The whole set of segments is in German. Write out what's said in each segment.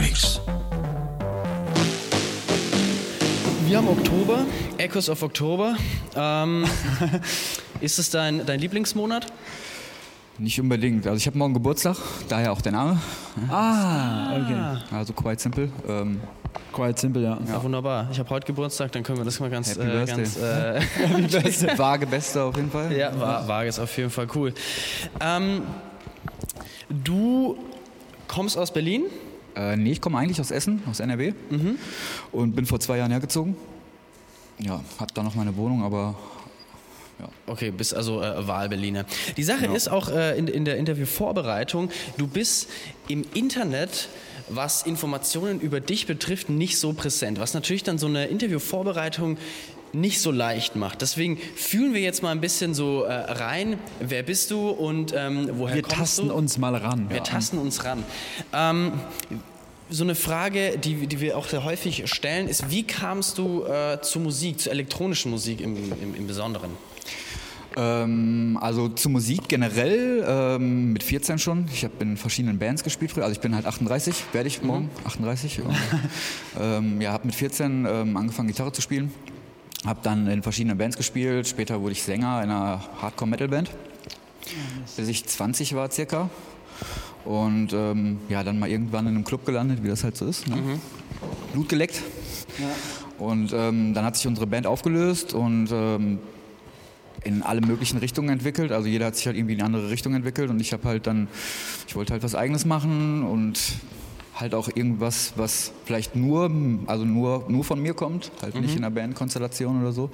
Freaks. Wir haben Oktober, Echoes of Oktober. Ähm, ist es dein, dein Lieblingsmonat? Nicht unbedingt. Also ich habe morgen Geburtstag, daher auch der Name. Ah, okay. Also quite simple. Ähm, Quite simple, ja. Ja, wunderbar. Ich habe heute Geburtstag, dann können wir das mal ganz, Happy äh, Birthday. ganz äh, vage Beste auf jeden Fall. ja, war, war es auf jeden Fall cool. Ähm, du kommst aus Berlin? Äh, nee, ich komme eigentlich aus Essen, aus NRW. Und bin vor zwei Jahren hergezogen. Ja, hab da noch meine Wohnung, aber Okay, bist also äh, Wahlberliner. Die Sache ist auch äh, in, in der Interviewvorbereitung, du bist im Internet, was Informationen über dich betrifft, nicht so präsent, was natürlich dann so eine Interviewvorbereitung nicht so leicht macht. Deswegen fühlen wir jetzt mal ein bisschen so äh, rein, wer bist du und ähm, woher Wir kommst tasten du? uns mal ran. Wir tasten uns ran. Ähm, so eine Frage, die, die wir auch sehr häufig stellen, ist, wie kamst du äh, zur Musik, zur elektronischen Musik im, im, im Besonderen? Ähm, also zur Musik generell ähm, mit 14 schon. Ich habe in verschiedenen Bands gespielt früher. Also ich bin halt 38, werde ich morgen 38. Und, ähm, ja, habe mit 14 ähm, angefangen Gitarre zu spielen. Habe dann in verschiedenen Bands gespielt. Später wurde ich Sänger in einer Hardcore-Metal-Band. Bis ich 20 war circa. Und ähm, ja, dann mal irgendwann in einem Club gelandet, wie das halt so ist. Ne? Blut geleckt. Und ähm, dann hat sich unsere Band aufgelöst und ähm, in alle möglichen Richtungen entwickelt. Also jeder hat sich halt irgendwie in eine andere Richtung entwickelt und ich habe halt dann, ich wollte halt was Eigenes machen und halt auch irgendwas, was vielleicht nur, also nur, nur von mir kommt, halt nicht in einer Bandkonstellation oder so.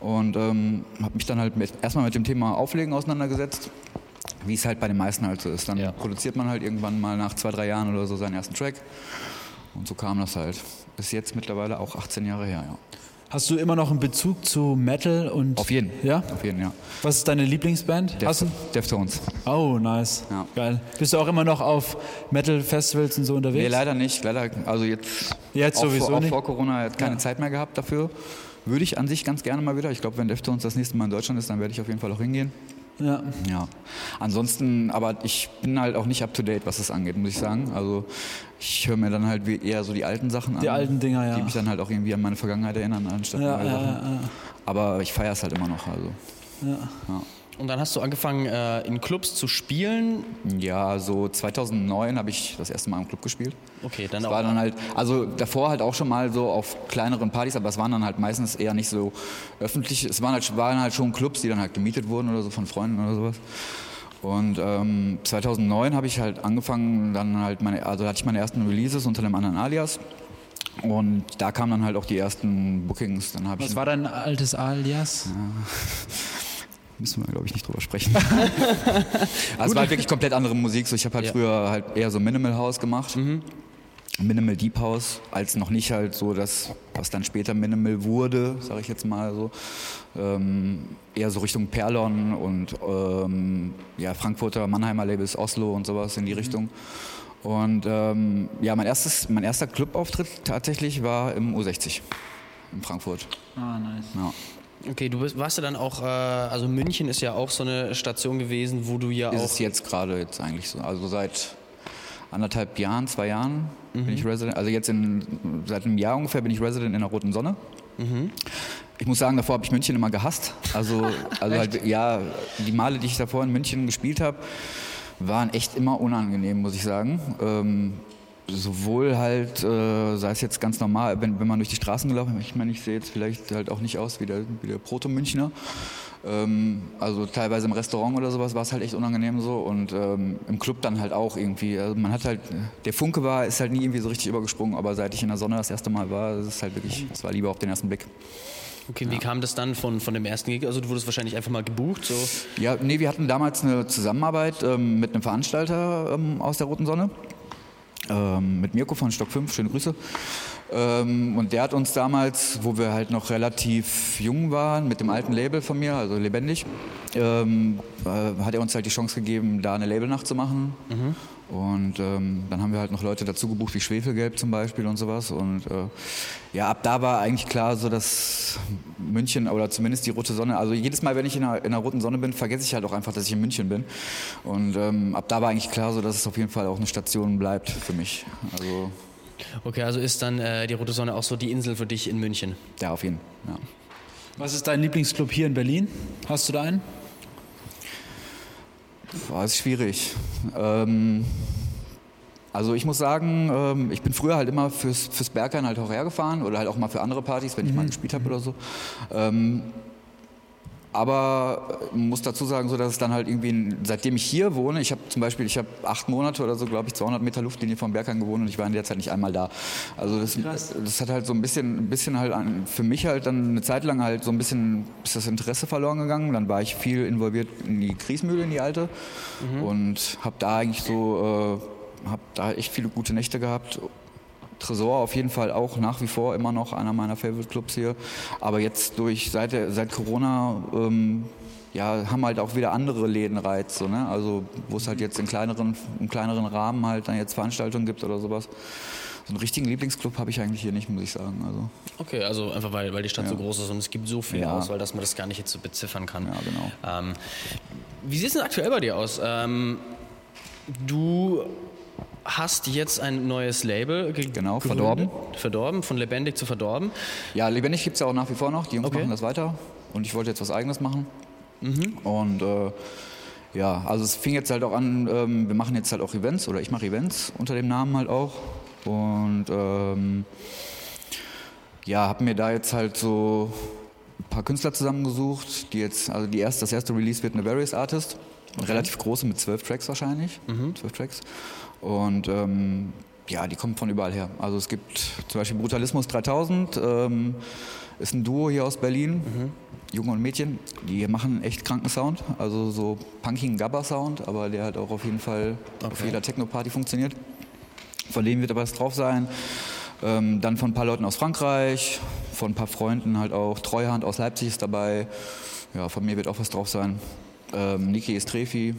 Und ähm, habe mich dann halt mit, erstmal mit dem Thema Auflegen auseinandergesetzt, wie es halt bei den meisten halt so ist. Dann Ja. produziert man halt irgendwann mal nach zwei, drei Jahren oder so seinen ersten Track. Und so kam das halt. Bis jetzt mittlerweile auch 18 Jahre her, ja. Hast du immer noch einen Bezug zu Metal und. Auf jeden. Ja? Auf jeden, ja. Was ist deine Lieblingsband? Hast du? Deftones. Oh, nice. Ja. Geil. Bist du auch immer noch auf Metal-Festivals und so unterwegs? Nee, leider nicht. Leider, also jetzt, Jetzt auch sowieso vor, auch nicht? vor Corona jetzt keine Ja. Zeit mehr gehabt dafür. Würde ich an sich ganz gerne mal wieder. Ich glaube, wenn Deftones das nächste Mal in Deutschland ist, dann werde ich auf jeden Fall auch hingehen. Ja. Ja. Ansonsten, aber ich bin halt auch nicht up to date, was das angeht, muss ich sagen. Also ich höre mir dann halt wie eher so die alten Sachen an. Die alten Dinger, ja. Die mich dann halt auch irgendwie an meine Vergangenheit erinnern, anstatt Ja, neue ja, Sachen. ja, ja. Aber ich feiere es halt immer noch. Also. Und dann hast du angefangen, äh, in Clubs zu spielen. Ja, so 2009 habe ich das erste Mal im Club gespielt. Okay, dann Das auch. war dann halt, also davor halt auch schon mal so auf kleineren Partys, aber es waren dann halt meistens eher nicht so öffentlich. Es waren halt, waren halt schon Clubs, die dann halt gemietet wurden oder so von Freunden oder sowas. Und ähm, 2009 habe ich halt angefangen, dann halt meine, also hatte ich meine ersten Releases unter einem anderen Alias. Und da kamen dann halt auch die ersten Bookings. Dann habe ich Was war dein altes Alias? Müssen wir, glaube ich, nicht drüber sprechen. also es war halt wirklich komplett andere Musik. So, ich habe halt Ja. früher halt eher so Minimal House gemacht. Minimal Deep House, als noch nicht halt so das, was dann später Minimal wurde, sage ich jetzt mal so. Ähm, eher so Richtung Perlon und ähm, ja, Frankfurter, Mannheimer Labels, Oslo und sowas in die Richtung. Und ähm, ja, mein, erstes, mein erster Clubauftritt tatsächlich war im U60 in Frankfurt. Ah, nice. Ja. Okay, du bist, warst ja dann auch, äh, also München ist ja auch so eine Station gewesen, wo du ja ist auch. es jetzt gerade jetzt eigentlich so. Also seit anderthalb Jahren, zwei Jahren bin ich Resident. Also jetzt in, seit einem Jahr ungefähr bin ich Resident in der Roten Sonne. Ich muss sagen, davor habe ich München immer gehasst. Also, also halt, ja, die Male, die ich davor in München gespielt habe, waren echt immer unangenehm, muss ich sagen. Ähm, sowohl halt, äh, sei es jetzt ganz normal, wenn, wenn man durch die Straßen gelaufen ist, ich meine, ich sehe jetzt vielleicht halt auch nicht aus wie der, wie der Proto-Münchner. Ähm, also teilweise im Restaurant oder sowas war es halt echt unangenehm so und ähm, im Club dann halt auch irgendwie. Also man hat halt, der Funke war, ist halt nie irgendwie so richtig übergesprungen, aber seit ich in der Sonne das erste Mal war, ist es halt wirklich, es war lieber auf den ersten Blick. Okay, wie kam das dann von, von dem ersten Gig? Also du wurdest wahrscheinlich einfach mal gebucht, so. Ja, nee, wir hatten damals eine Zusammenarbeit ähm, mit einem Veranstalter ähm, aus der Roten Sonne. Ähm, mit Mirko von Stock 5, schöne Grüße. Ähm, und der hat uns damals, wo wir halt noch relativ jung waren, mit dem alten Label von mir, also lebendig, ähm, äh, hat er uns halt die Chance gegeben, da eine Labelnacht zu machen. Und ähm, dann haben wir halt noch Leute dazu gebucht, wie Schwefelgelb zum Beispiel und sowas. Und äh, ja, ab da war eigentlich klar, so dass München oder zumindest die Rote Sonne, also jedes Mal, wenn ich in der, in der Roten Sonne bin, vergesse ich halt auch einfach, dass ich in München bin. Und ähm, ab da war eigentlich klar, so dass es auf jeden Fall auch eine Station bleibt für mich. Also Okay, also ist dann äh, die Rote Sonne auch so die Insel für dich in München? Ja, auf jeden Fall. Ja. Was ist dein Lieblingsclub hier in Berlin? Hast du da einen? Boah, ist schwierig. Ähm, also ich muss sagen, ähm, ich bin früher halt immer fürs, fürs Berghain halt auch hergefahren oder halt auch mal für andere Partys, wenn ich mal gespielt habe oder so. Ähm, aber äh, muss dazu sagen, so dass es dann halt irgendwie, seitdem ich hier wohne, ich habe zum Beispiel, ich habe acht Monate oder so, glaube ich, 200 Meter Luftlinie vom Berghain gewohnt und ich war in der Zeit nicht einmal da. Also das, das hat halt so ein bisschen, ein bisschen halt an, für mich halt dann eine Zeit lang halt so ein bisschen ist das Interesse verloren gegangen. Dann war ich viel involviert in die Kriesmühle, in die alte mhm. und habe da eigentlich so, äh, habe da echt viele gute Nächte gehabt Tresor auf jeden Fall auch nach wie vor immer noch einer meiner Favorite Clubs hier. Aber jetzt durch seit, seit Corona ähm, ja, haben halt auch wieder andere Läden Reiz, so, ne? Also wo es halt jetzt in kleineren, im kleineren Rahmen halt dann jetzt Veranstaltungen gibt oder sowas. So einen richtigen Lieblingsclub habe ich eigentlich hier nicht, muss ich sagen. Also. Okay, also einfach weil, weil die Stadt ja. so groß ist und es gibt so viel ja. Auswahl, dass man das gar nicht jetzt so beziffern kann. Ja, genau. Ähm, wie sieht es denn aktuell bei dir aus? Ähm, du hast jetzt ein neues Label ge Genau, verdorben. Verdorben, von lebendig zu verdorben. Ja, lebendig gibt es ja auch nach wie vor noch. Die Jungs okay. machen das weiter. Und ich wollte jetzt was Eigenes machen. Mhm. Und äh, ja, also es fing jetzt halt auch an, ähm, wir machen jetzt halt auch Events oder ich mache Events unter dem Namen halt auch. Und ähm, ja, habe mir da jetzt halt so paar Künstler zusammengesucht, die jetzt, also die erste, das erste Release wird eine Various Artist. Okay. Relativ große mit zwölf Tracks wahrscheinlich. Mhm. Zwölf Tracks. Und ähm, ja, die kommen von überall her. Also es gibt zum Beispiel Brutalismus 3000, ähm, ist ein Duo hier aus Berlin, mhm. Junge und Mädchen, die machen echt kranken Sound, also so punkigen Gabba-Sound, aber der hat auch auf jeden Fall okay. auf jeder Techno-Party funktioniert. Von denen wird aber was drauf sein. Ähm, dann von ein paar Leuten aus Frankreich, von ein paar Freunden halt auch. Treuhand aus Leipzig ist dabei. Ja, von mir wird auch was drauf sein. Ähm, Niki Estrefi,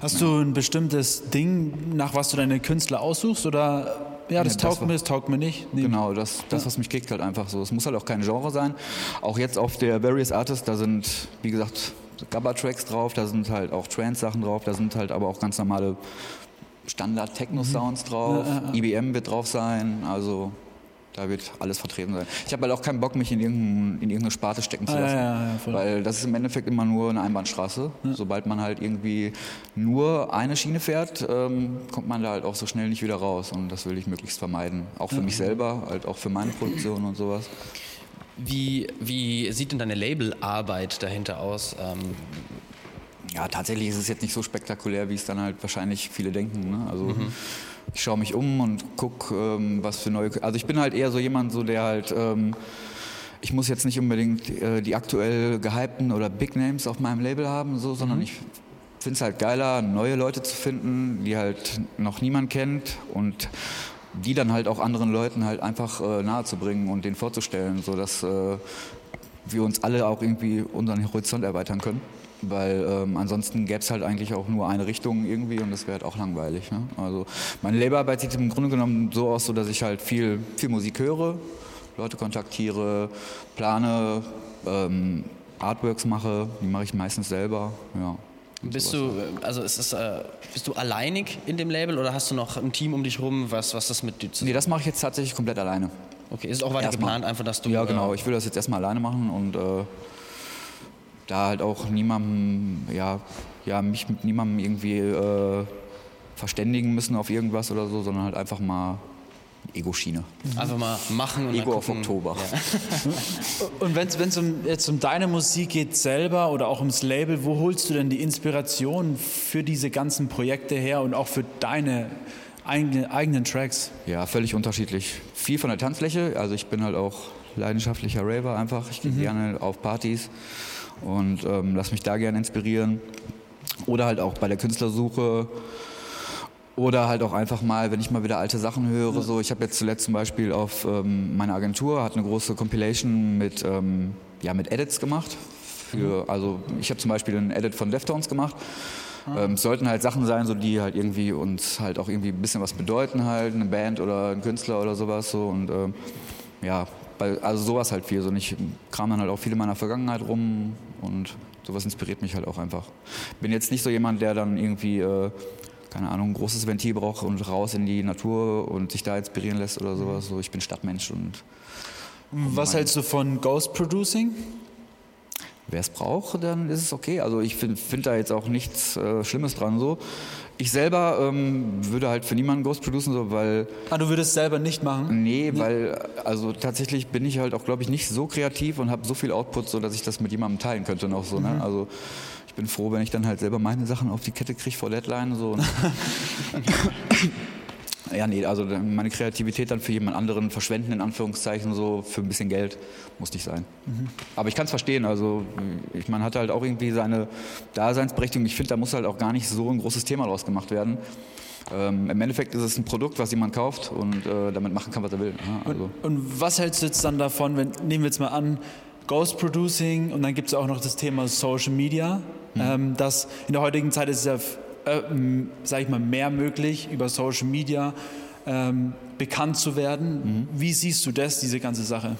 Hast du ein bestimmtes Ding, nach was du deine Künstler aussuchst oder ja, das, ja, taugt mir, das taugt mir nicht. Nee. Genau, das, das, was mich kickt, halt einfach so. Es muss halt auch kein Genre sein. Auch jetzt auf der Various Artists, da sind, wie gesagt, Gabba-Tracks drauf, da sind halt auch Trance-Sachen drauf, da sind halt aber auch ganz normale Standard-Techno-Sounds drauf. Ja, ja, IBM wird drauf sein, also da wird alles vertreten sein. Ich habe halt auch keinen Bock, mich in, irgendein, in irgendeine Sparte stecken zu lassen. Ah, ja, ja, weil das ist im Endeffekt immer nur eine Einbahnstraße. Ja. Sobald man halt irgendwie nur eine Schiene fährt, ähm, kommt man da halt auch so schnell nicht wieder raus. Und das will ich möglichst vermeiden. Auch für mich selber, halt auch für meine Produktion und sowas. Wie, wie sieht denn deine Labelarbeit dahinter aus? Ähm ja, tatsächlich ist es jetzt nicht so spektakulär, wie es dann halt wahrscheinlich viele denken. Ne? Also mhm ich schaue mich um und gucke, ähm, was für neue. Also ich bin halt eher so jemand, so der halt. Ähm, ich muss jetzt nicht unbedingt äh, die aktuell gehypten oder Big Names auf meinem Label haben, so, sondern mhm. ich finde es halt geiler, neue Leute zu finden, die halt noch niemand kennt und die dann halt auch anderen Leuten halt einfach äh, nahezubringen und denen vorzustellen, sodass äh, wir uns alle auch irgendwie unseren Horizont erweitern können. Weil ähm, ansonsten gäbe es halt eigentlich auch nur eine Richtung irgendwie und das wäre halt auch langweilig. Ne? Also meine Laborarbeit sieht im Grunde genommen so aus, so dass ich halt viel, viel Musik höre, Leute kontaktiere, plane, ähm, Artworks mache, die mache ich meistens selber. Ja. Bist du, also ist es, äh, bist du alleinig in dem Label oder hast du noch ein Team um dich rum, was, was das mit dir Nee, das mache ich jetzt tatsächlich komplett alleine. Okay, ist auch weiter erstmal. geplant, einfach, dass du. Ja, genau. Äh, ich will das jetzt erstmal alleine machen und äh, da halt auch niemandem, ja, ja, mich mit niemandem irgendwie äh, verständigen müssen auf irgendwas oder so, sondern halt einfach mal Ego-Schiene. Einfach mal machen und Ego auf Oktober. Ja. und wenn es um, jetzt um deine Musik geht selber oder auch ums Label, wo holst du denn die Inspiration für diese ganzen Projekte her und auch für deine eigene, eigenen Tracks? Ja, völlig unterschiedlich. Viel von der Tanzfläche, also ich bin halt auch leidenschaftlicher Raver einfach. Ich gehe mhm. gerne auf Partys und ähm, lass mich da gerne inspirieren. Oder halt auch bei der Künstlersuche. Oder halt auch einfach mal, wenn ich mal wieder alte Sachen höre. So, ich habe jetzt zuletzt zum Beispiel auf ähm, meiner Agentur hat eine große Compilation mit, ähm, ja, mit Edits gemacht. Für, mhm. also ich habe zum Beispiel einen Edit von Deftones gemacht. Ah. Ähm, es sollten halt Sachen sein, so die halt irgendwie uns halt auch irgendwie ein bisschen was bedeuten halt, eine Band oder ein Künstler oder sowas so und ähm, ja, weil, also sowas halt viel. So, und ich kram dann halt auch viel in meiner Vergangenheit rum und sowas inspiriert mich halt auch einfach. Bin jetzt nicht so jemand, der dann irgendwie äh, keine Ahnung, ein großes Ventil braucht und raus in die Natur und sich da inspirieren lässt oder sowas. So, ich bin Stadtmensch und Was hältst du von Ghost Producing? Wer es braucht, dann ist es okay. Also ich finde find da jetzt auch nichts äh, Schlimmes dran so. Ich selber ähm, würde halt für niemanden Ghost producen, so, weil Ah, du würdest selber nicht machen? Nee, weil also tatsächlich bin ich halt auch, glaube ich, nicht so kreativ und habe so viel Output, so dass ich das mit jemandem teilen könnte noch so. Ne? Also ich bin froh, wenn ich dann halt selber meine Sachen auf die Kette kriege vor Deadline so. Und ja, nee, also meine Kreativität dann für jemand anderen verschwenden in Anführungszeichen so für ein bisschen Geld muss nicht sein. Aber ich kann es verstehen. Also ich man hat halt auch irgendwie seine Daseinsberechtigung. Ich finde, da muss halt auch gar nicht so ein großes Thema draus gemacht werden. Ähm, Im Endeffekt ist es ein Produkt, was jemand kauft und äh, damit machen kann, was er will. Ja, also. Und was hältst du jetzt dann davon, wenn, nehmen wir jetzt mal an, Ghost Producing und dann gibt es auch noch das Thema Social Media, ähm, dass in der heutigen Zeit ist es ja, äh, m, sag ich mal, mehr möglich, über Social Media ähm, bekannt zu werden. Wie siehst du das, diese ganze Sache?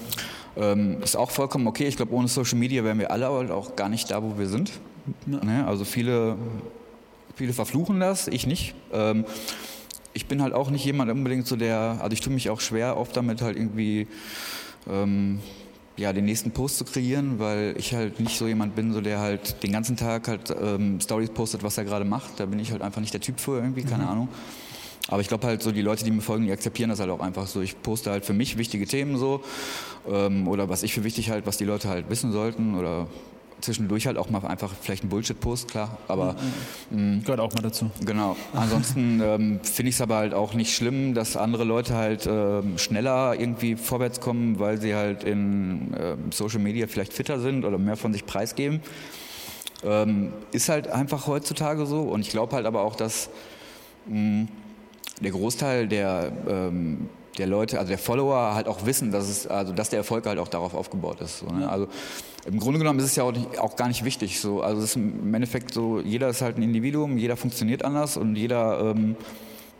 Ähm, ist auch vollkommen okay. Ich glaube, ohne Social Media wären wir alle halt auch gar nicht da, wo wir sind. Ne? Also viele, viele verfluchen das, ich nicht. Ähm, ich bin halt auch nicht jemand unbedingt so der, also ich tue mich auch schwer oft damit halt irgendwie ähm, ja, den nächsten Post zu kreieren, weil ich halt nicht so jemand bin, so der halt den ganzen Tag halt ähm, Stories postet, was er gerade macht. Da bin ich halt einfach nicht der Typ für irgendwie, keine Ahnung. Aber ich glaube halt so, die Leute, die mir folgen, die akzeptieren das halt auch einfach so. Ich poste halt für mich wichtige Themen so ähm, oder was ich für wichtig halt, was die Leute halt wissen sollten oder zwischendurch halt auch mal einfach vielleicht ein Bullshit-Post, klar. Aber Gehört auch mal dazu. Genau. Ansonsten ähm, finde ich es aber halt auch nicht schlimm, dass andere Leute halt ähm, schneller irgendwie vorwärts kommen, weil sie halt in ähm, Social Media vielleicht fitter sind oder mehr von sich preisgeben. Ähm, ist halt einfach heutzutage so. Und ich glaube halt aber auch, dass mh, der Großteil der, ähm, der Leute, also der Follower halt auch wissen, dass es, also dass der Erfolg halt auch darauf aufgebaut ist. So, ne? Also im Grunde genommen ist es ja auch, nicht, auch gar nicht wichtig. So. Also es ist im Endeffekt so, jeder ist halt ein Individuum, jeder funktioniert anders und jeder ähm,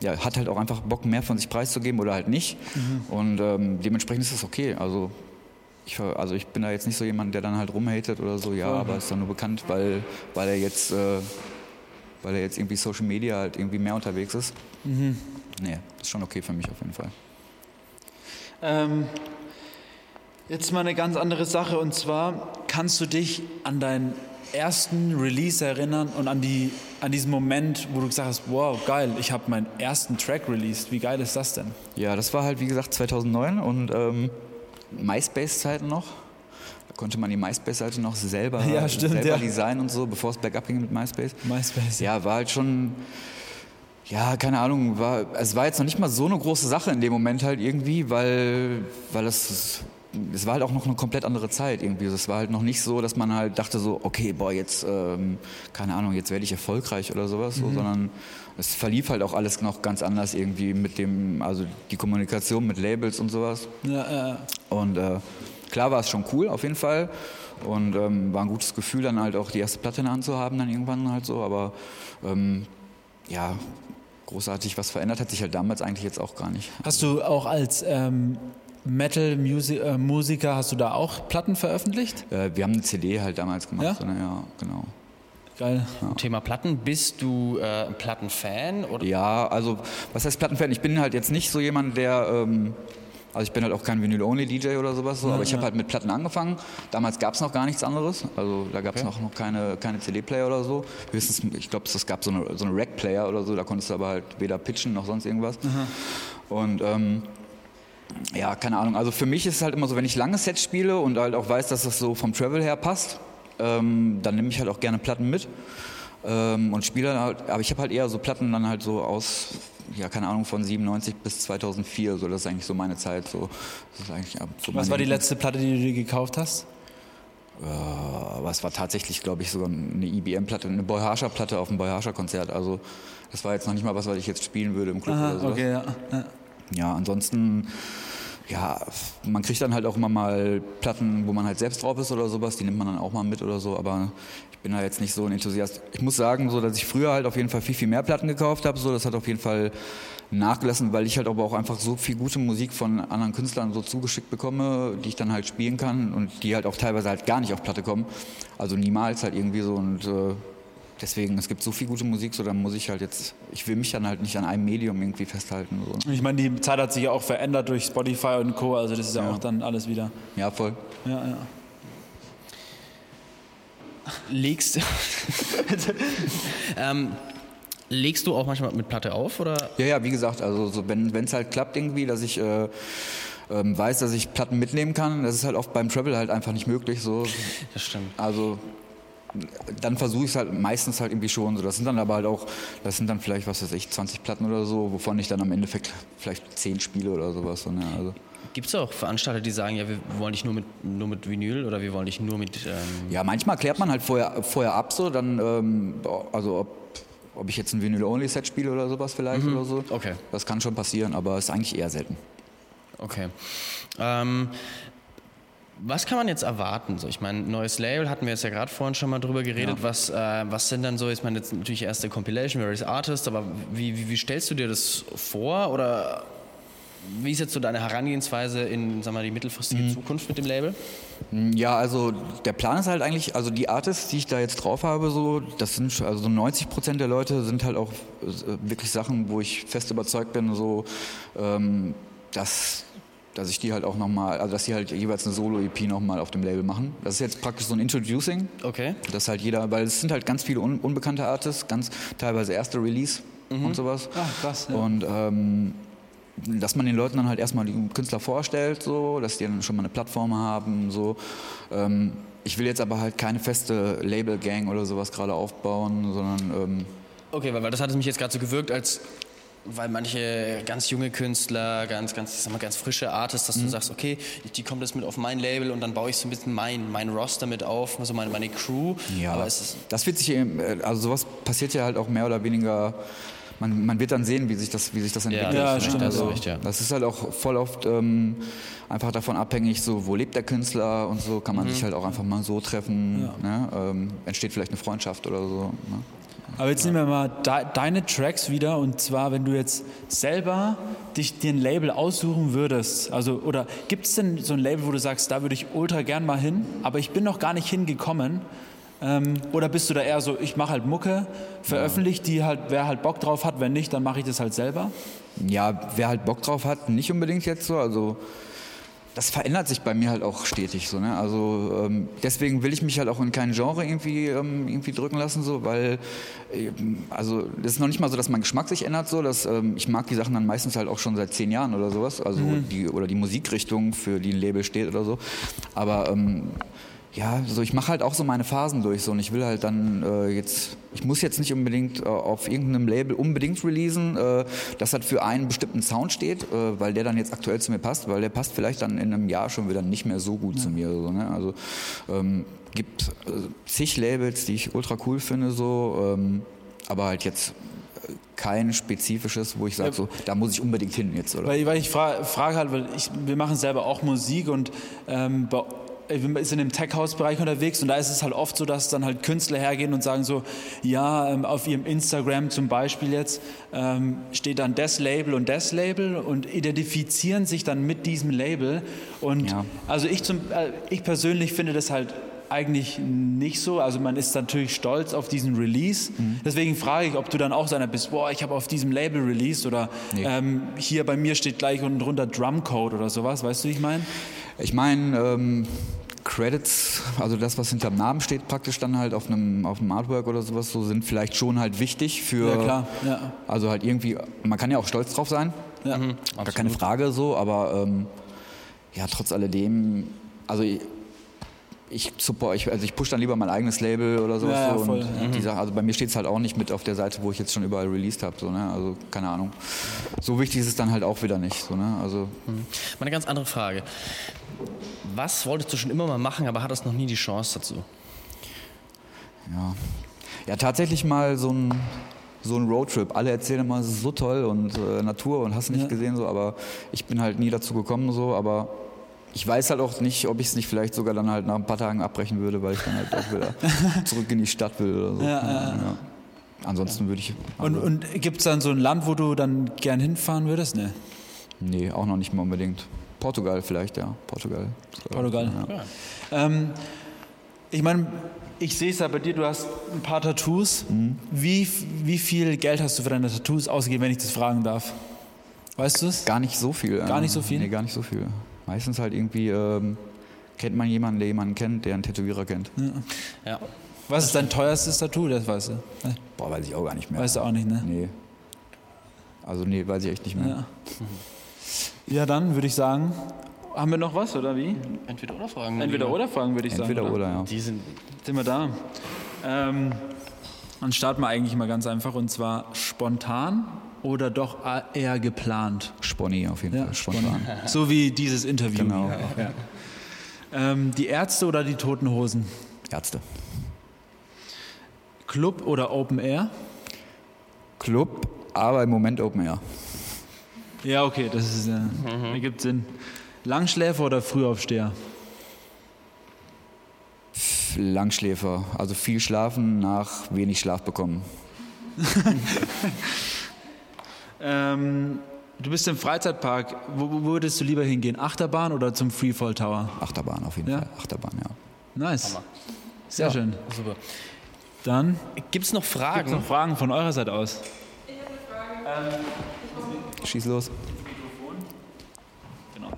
ja, hat halt auch einfach Bock, mehr von sich preiszugeben oder halt nicht. Und ähm, dementsprechend ist das okay. Also ich, also ich bin da jetzt nicht so jemand, der dann halt rumhatet oder so, ja, aber ist dann nur bekannt, weil, weil er jetzt äh, weil er jetzt irgendwie Social Media halt irgendwie mehr unterwegs ist. Nee, ist schon okay für mich auf jeden Fall. Ähm, jetzt mal eine ganz andere Sache und zwar kannst du dich an deinen ersten Release erinnern und an, die, an diesen Moment, wo du gesagt hast, wow, geil, ich habe meinen ersten Track released. Wie geil ist das denn? Ja, das war halt wie gesagt 2009 und ähm, MySpace-Zeiten noch. Da konnte man die MySpace-Seite noch selber, Ja, stimmt, selber ja. designen und so, bevor es bergab ging mit MySpace. MySpace. Ja, war halt schon, ja, keine Ahnung, war, es war jetzt noch nicht mal so eine große Sache in dem Moment halt irgendwie, weil, weil es, es war halt auch noch eine komplett andere Zeit irgendwie. Es war halt noch nicht so, dass man halt dachte so, okay, boah, jetzt, ähm, keine Ahnung, jetzt werde ich erfolgreich oder sowas, so, sondern es verlief halt auch alles noch ganz anders irgendwie mit dem, also die Kommunikation mit Labels und sowas. Ja, äh, Und äh, klar war es schon cool, auf jeden Fall. Und ähm, war ein gutes Gefühl, dann halt auch die erste Platte in der Hand zu haben, dann irgendwann halt so. Aber ähm, ja, großartig was verändert hat sich halt damals eigentlich jetzt auch gar nicht. hast du auch als ähm, Metal-Musiker, hast du da auch Platten veröffentlicht? Äh, wir haben eine CD halt damals gemacht. Ja? So, ne? ja genau. Geil. Thema Platten, bist du äh, ein Plattenfan? Oder? Ja, also was heißt Plattenfan? Ich bin halt jetzt nicht so jemand, der... Ähm, also ich bin halt auch kein Vinyl-Only-DJ oder sowas, so, aber ich habe halt mit Platten angefangen. Damals gab es noch gar nichts anderes. Also da gab es noch, noch keine, keine CD-Player oder so. Höchstens, ich glaube, es gab so eine, so eine Rack-Player oder so, da konntest du aber halt weder pitchen noch sonst irgendwas. Und ähm, ja, keine Ahnung. Also für mich ist es halt immer so, wenn ich lange Sets spiele und halt auch weiß, dass das so vom Travel her passt, ähm, dann nehme ich halt auch gerne Platten mit. Ähm, und spiele halt, aber ich habe halt eher so Platten dann halt so aus, ja, keine Ahnung, von 97 bis 2004, so, das ist eigentlich so meine Zeit, so, so Was war die letzte Platte, die du dir gekauft hast? aber es war tatsächlich, glaube ich, sogar eine IBM-Platte, eine Boy Harscher-Platte auf dem Boy Harscher-Konzert. Also das war jetzt noch nicht mal was, was ich jetzt spielen würde im Club oder sowas. okay, ja. ja. Ja, ansonsten, ja, man kriegt dann halt auch immer mal Platten, wo man halt selbst drauf ist oder sowas, die nimmt man dann auch mal mit oder so, aber ich bin da jetzt nicht so ein Enthusiast. Ich muss sagen, so, dass ich früher halt auf jeden Fall viel, viel mehr Platten gekauft habe, so, das hat auf jeden Fall nachgelassen, weil ich halt aber auch einfach so viel gute Musik von anderen Künstlern so zugeschickt bekomme, die ich dann halt spielen kann und die halt auch teilweise halt gar nicht auf Platte kommen, also niemals halt irgendwie so und äh, deswegen, es gibt so viel gute Musik, so dann muss ich halt jetzt, ich will mich dann halt nicht an einem Medium irgendwie festhalten. So. Ich meine, die Zeit hat sich ja auch verändert durch Spotify und Co. Also das ist ja, ja. auch dann alles wieder. Ja, voll. Ja, ja. Legst, ähm, legst du auch manchmal mit Platte auf? Oder? Ja, ja, wie gesagt, also so, wenn es halt klappt irgendwie, dass ich äh, ähm, weiß, dass ich Platten mitnehmen kann, das ist halt oft beim Travel halt einfach nicht möglich. So. Das stimmt. Also dann versuche ich es halt meistens halt irgendwie schon so. Das sind dann aber halt auch, das sind dann vielleicht, was weiß ich, 20 Platten oder so, wovon ich dann am Endeffekt vielleicht 10 spiele oder sowas. So, ne? also. Gibt es auch Veranstalter, die sagen, ja, wir wollen dich nur mit, nur mit Vinyl oder wir wollen dich nur mit. Ähm ja, manchmal klärt man halt vorher, vorher ab, so, dann, ähm, also ob, ob ich jetzt ein Vinyl-Only-Set spiele oder sowas vielleicht mhm. oder so. Okay. Das kann schon passieren, aber ist eigentlich eher selten. Okay. Ähm, was kann man jetzt erwarten? So, ich meine, neues Label hatten wir jetzt ja gerade vorhin schon mal drüber geredet. Ja. Was, äh, was sind dann so? Ich meine, jetzt natürlich erste Compilation, Various Artists, aber wie, wie, wie, stellst du dir das vor? Oder wie ist jetzt so deine Herangehensweise in sag mal, die mittelfristige mhm. Zukunft mit dem Label? Ja, also der Plan ist halt eigentlich, also die Artists, die ich da jetzt drauf habe, so, das sind also so 90 Prozent der Leute sind halt auch äh, wirklich Sachen, wo ich fest überzeugt bin, so ähm, dass dass ich die halt auch nochmal, also dass die halt jeweils eine Solo-EP nochmal auf dem Label machen. Das ist jetzt praktisch so ein Introducing. Okay. Dass halt jeder, weil es sind halt ganz viele un unbekannte Artists, ganz teilweise erste Release mhm. und sowas. Ach, krass. Ja. Und ähm, dass man den Leuten dann halt erstmal die Künstler vorstellt, so, dass die dann schon mal eine Plattform haben, so. Ähm, ich will jetzt aber halt keine feste Label-Gang oder sowas gerade aufbauen, sondern ähm, Okay, weil, weil das hat es mich jetzt gerade so gewirkt, als weil manche ganz junge Künstler, ganz, ganz, ich sag mal, ganz frische Artists, dass mhm. du sagst, okay, die kommt jetzt mit auf mein Label und dann baue ich so ein bisschen mein, mein Roster mit auf, also meine, meine Crew. Ja, aber es ist das wird sich, also sowas passiert ja halt auch mehr oder weniger man, man, wird dann sehen, wie sich das, wie sich das entwickelt. Ja, ja stimmt. Also, ja. Das ist halt auch voll oft ähm, einfach davon abhängig, so wo lebt der Künstler und so kann man mhm. sich halt auch einfach mal so treffen. Ja. Ne? Ähm, entsteht vielleicht eine Freundschaft oder so. Ne? Aber jetzt nehmen wir mal de deine Tracks wieder und zwar, wenn du jetzt selber dich dir ein Label aussuchen würdest, also oder gibt es denn so ein Label, wo du sagst, da würde ich ultra gern mal hin, aber ich bin noch gar nicht hingekommen? Ähm, oder bist du da eher so, ich mache halt Mucke, veröffentliche die halt, wer halt Bock drauf hat, wenn nicht, dann mache ich das halt selber? Ja, wer halt Bock drauf hat, nicht unbedingt jetzt so, also das verändert sich bei mir halt auch stetig so. Ne? Also ähm, deswegen will ich mich halt auch in kein Genre irgendwie, ähm, irgendwie drücken lassen, so, weil ähm, also das ist noch nicht mal so, dass mein Geschmack sich ändert, so, dass ähm, ich mag die Sachen dann meistens halt auch schon seit zehn Jahren oder sowas, also mhm. die oder die Musikrichtung, für die ein Label steht oder so. Aber ähm, ja, so ich mache halt auch so meine Phasen durch so und ich will halt dann äh, jetzt, ich muss jetzt nicht unbedingt äh, auf irgendeinem Label unbedingt releasen, äh, das halt für einen bestimmten Sound steht, äh, weil der dann jetzt aktuell zu mir passt, weil der passt vielleicht dann in einem Jahr schon wieder nicht mehr so gut ja. zu mir. So, ne? Also ähm, gibt äh, zig Labels, die ich ultra cool finde, so, ähm, aber halt jetzt äh, kein spezifisches, wo ich sage, so, da muss ich unbedingt hin jetzt, oder? Weil, weil ich frage, frage halt, weil ich, wir machen selber auch Musik und ähm, bei ist in dem Tech-House-Bereich unterwegs und da ist es halt oft so, dass dann halt Künstler hergehen und sagen so, ja, ähm, auf ihrem Instagram zum Beispiel jetzt ähm, steht dann das Label und das Label und identifizieren sich dann mit diesem Label und ja. also ich, zum, äh, ich persönlich finde das halt eigentlich nicht so. Also man ist natürlich stolz auf diesen Release. Mhm. Deswegen frage ich, ob du dann auch so einer bist, boah, ich habe auf diesem Label released oder nee. ähm, hier bei mir steht gleich unten drunter Drumcode oder sowas. Weißt du, wie ich meine? Ich meine, ähm, Credits, also das, was hinterm Namen steht, praktisch dann halt auf einem, auf einem Artwork oder sowas, so sind vielleicht schon halt wichtig für. Ja, klar. Ja. Also halt irgendwie, man kann ja auch stolz drauf sein. Ja, mhm, gar keine Frage so, aber ähm, ja, trotz alledem, also ich, support, ich, also ich push dann lieber mein eigenes Label oder sowas. Ja, ja, voll, und mhm. die Sache, also bei mir steht es halt auch nicht mit auf der Seite, wo ich jetzt schon überall released habe. So, ne? Also keine Ahnung. So wichtig ist es dann halt auch wieder nicht. So, ne? also, mhm. Mal eine ganz andere Frage. Was wolltest du schon immer mal machen, aber hattest noch nie die Chance dazu? Ja, ja tatsächlich mal so ein, so ein Roadtrip. Alle erzählen immer, es ist so toll und äh, Natur und hast nicht ja. gesehen, so, aber ich bin halt nie dazu gekommen, so, aber ich weiß halt auch nicht, ob ich es nicht vielleicht sogar dann halt nach ein paar Tagen abbrechen würde, weil ich dann halt auch wieder zurück in die Stadt will oder so. Ja, ja, ja. Ansonsten würde ich. Und, und gibt es dann so ein Land, wo du dann gern hinfahren würdest? Ne? Nee, auch noch nicht mal unbedingt. Portugal vielleicht, ja. Portugal. Portugal. Ja. Ähm, ich meine, Ich sehe es ja bei dir, du hast ein paar Tattoos. Wie, wie viel Geld hast du für deine Tattoos ausgegeben, wenn ich das fragen darf? Weißt du es? Gar nicht so viel. Gar nicht so viel? Nee, gar nicht so viel. Meistens halt irgendwie ähm, kennt man jemanden, der jemanden kennt, der einen Tätowierer kennt. Ja. Was ist dein teuerstes Tattoo? Das weißt du. Boah, weiß ich auch gar nicht mehr. Weißt du auch nicht, ne? Nee. Also nee, weiß ich echt nicht mehr. Ja. Ja, dann würde ich sagen, haben wir noch was oder wie? Entweder oder Fragen. Entweder oder Fragen würde ich Entweder sagen. oder, ja. Die sind. Sind wir da? Ähm, dann starten wir eigentlich mal ganz einfach und zwar spontan oder doch eher geplant? Sponni auf jeden Fall, spontan. So wie dieses Interview. Genau. Ja. Ähm, die Ärzte oder die Toten Hosen? Ärzte. Club oder Open Air? Club, aber im Moment Open Air. Ja, okay, das ist, äh, ergibt Sinn. Langschläfer oder Frühaufsteher? Langschläfer, also viel schlafen nach wenig Schlaf bekommen. Ähm, du bist im Freizeitpark. Wo, wo würdest du lieber hingehen? Achterbahn oder zum Freefall Tower? Achterbahn auf jeden Ja. Fall. Achterbahn, ja. Nice. Sehr Ja. schön. Super. Dann Gibt es noch Fragen? gibt's noch Fragen von eurer Seite aus. Schieß los. Genau.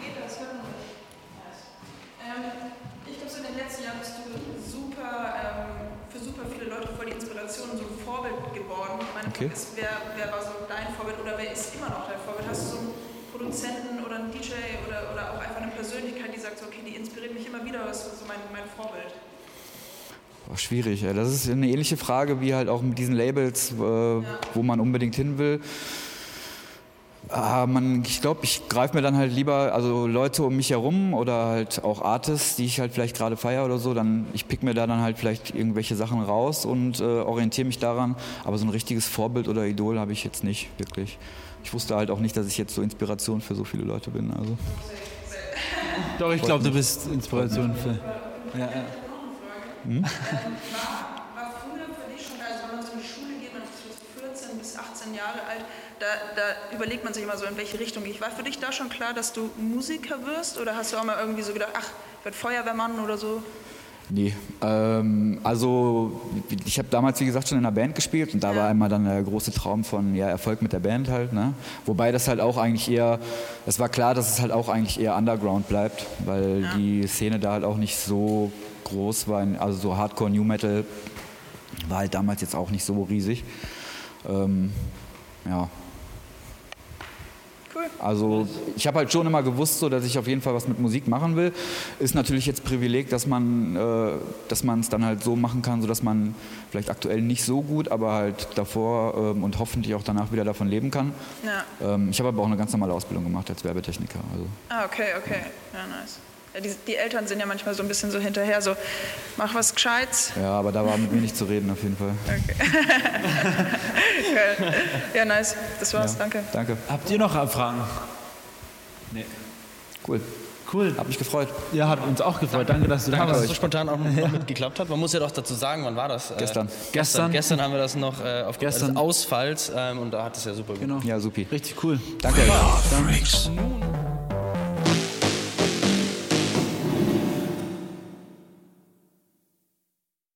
Geht das? Hört man mich? Ähm, ich glaube, so in den letzten Jahren bist du super, ähm, für super viele Leute voll die Inspiration und so ein Vorbild geworden. Meine Okay. Ist, wer, wer war so dein Vorbild oder wer ist immer noch dein Vorbild? Hast du so einen Produzenten oder einen DJ oder, oder auch einfach eine Persönlichkeit, die sagt, so, okay, die inspiriert mich immer wieder, was ist so mein, mein Vorbild? Boah, schwierig. ey. Das ist eine ähnliche Frage wie halt auch mit diesen Labels, äh, wo man unbedingt hin will. Ah, man, ich glaube, ich greife mir dann halt lieber also Leute um mich herum oder halt auch Artists, die ich halt vielleicht gerade feiere oder so. Dann ich pick mir da dann halt vielleicht irgendwelche Sachen raus und äh, orientiere mich daran. Aber so ein richtiges Vorbild oder Idol habe ich jetzt nicht wirklich. Ich wusste halt auch nicht, dass ich jetzt so Inspiration für so viele Leute bin. Also Doch, ich glaube, du bist Inspiration für. Ja, ja. War früher für dich schon, also wenn man so in die Schule geht, man ist so 14 bis 18 Jahre alt, da, da überlegt man sich immer so, in welche Richtung ich. War für dich da schon klar, dass du Musiker wirst oder hast du auch mal irgendwie so gedacht, ach, ich werde Feuerwehrmann oder so? Nee, ähm, also ich habe damals, wie gesagt, schon in einer Band gespielt und da war einmal dann der große Traum von ja, Erfolg mit der Band halt. Ne? Wobei das halt auch eigentlich eher, es war klar, dass es halt auch eigentlich eher Underground bleibt, weil die Szene da halt auch nicht so groß war, also so Hardcore New Metal war halt damals jetzt auch nicht so riesig. Ähm, ja, Cool. also ich habe halt schon immer gewusst, so, dass ich auf jeden Fall was mit Musik machen will. Ist natürlich jetzt Privileg, dass man äh, es dann halt so machen kann, so dass man vielleicht aktuell nicht so gut, aber halt davor ähm, und hoffentlich auch danach wieder davon leben kann. Ja. Ähm, ich habe aber auch eine ganz normale Ausbildung gemacht als Werbetechniker. Also Ah, okay, okay. Ja, nice. Ja, die, die Eltern sind ja manchmal so ein bisschen so hinterher, so, mach was Gescheites. ja, aber da war mit mir nicht zu reden auf jeden Fall. Geil. Ja, nice. Das war's, danke. Danke, Habt ihr noch Fragen? Nee. cool. Cool. Hab mich gefreut. Ja, hat uns auch gefreut. Danke, dass du da Danke, dass es warst. so spontan auch noch mit geklappt hat. Man muss ja doch dazu sagen, wann war das? Äh, Gestern. Gestern. Gestern haben wir das noch äh, aufgrund Gestern. des Ausfalls ähm, und da hat es ja super Genau. Ja, supi. Richtig cool. Danke. Nun